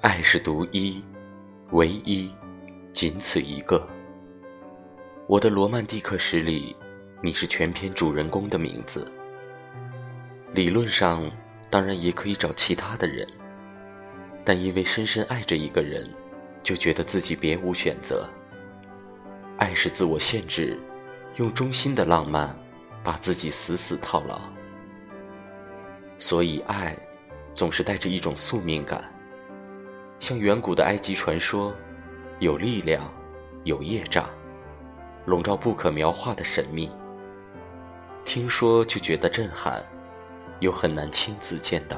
爱是独一，唯一，仅此一个。我的罗曼蒂克史里，你是全篇主人公的名字。理论上，当然也可以找其他的人，但因为深深爱着一个人，就觉得自己别无选择。爱是自我限制，用忠心的浪漫，把自己死死套牢。所以，爱总是带着一种宿命感，像远古的埃及传说，有力量，有业障。笼罩不可描画的神秘，听说就觉得震撼，又很难亲自见到。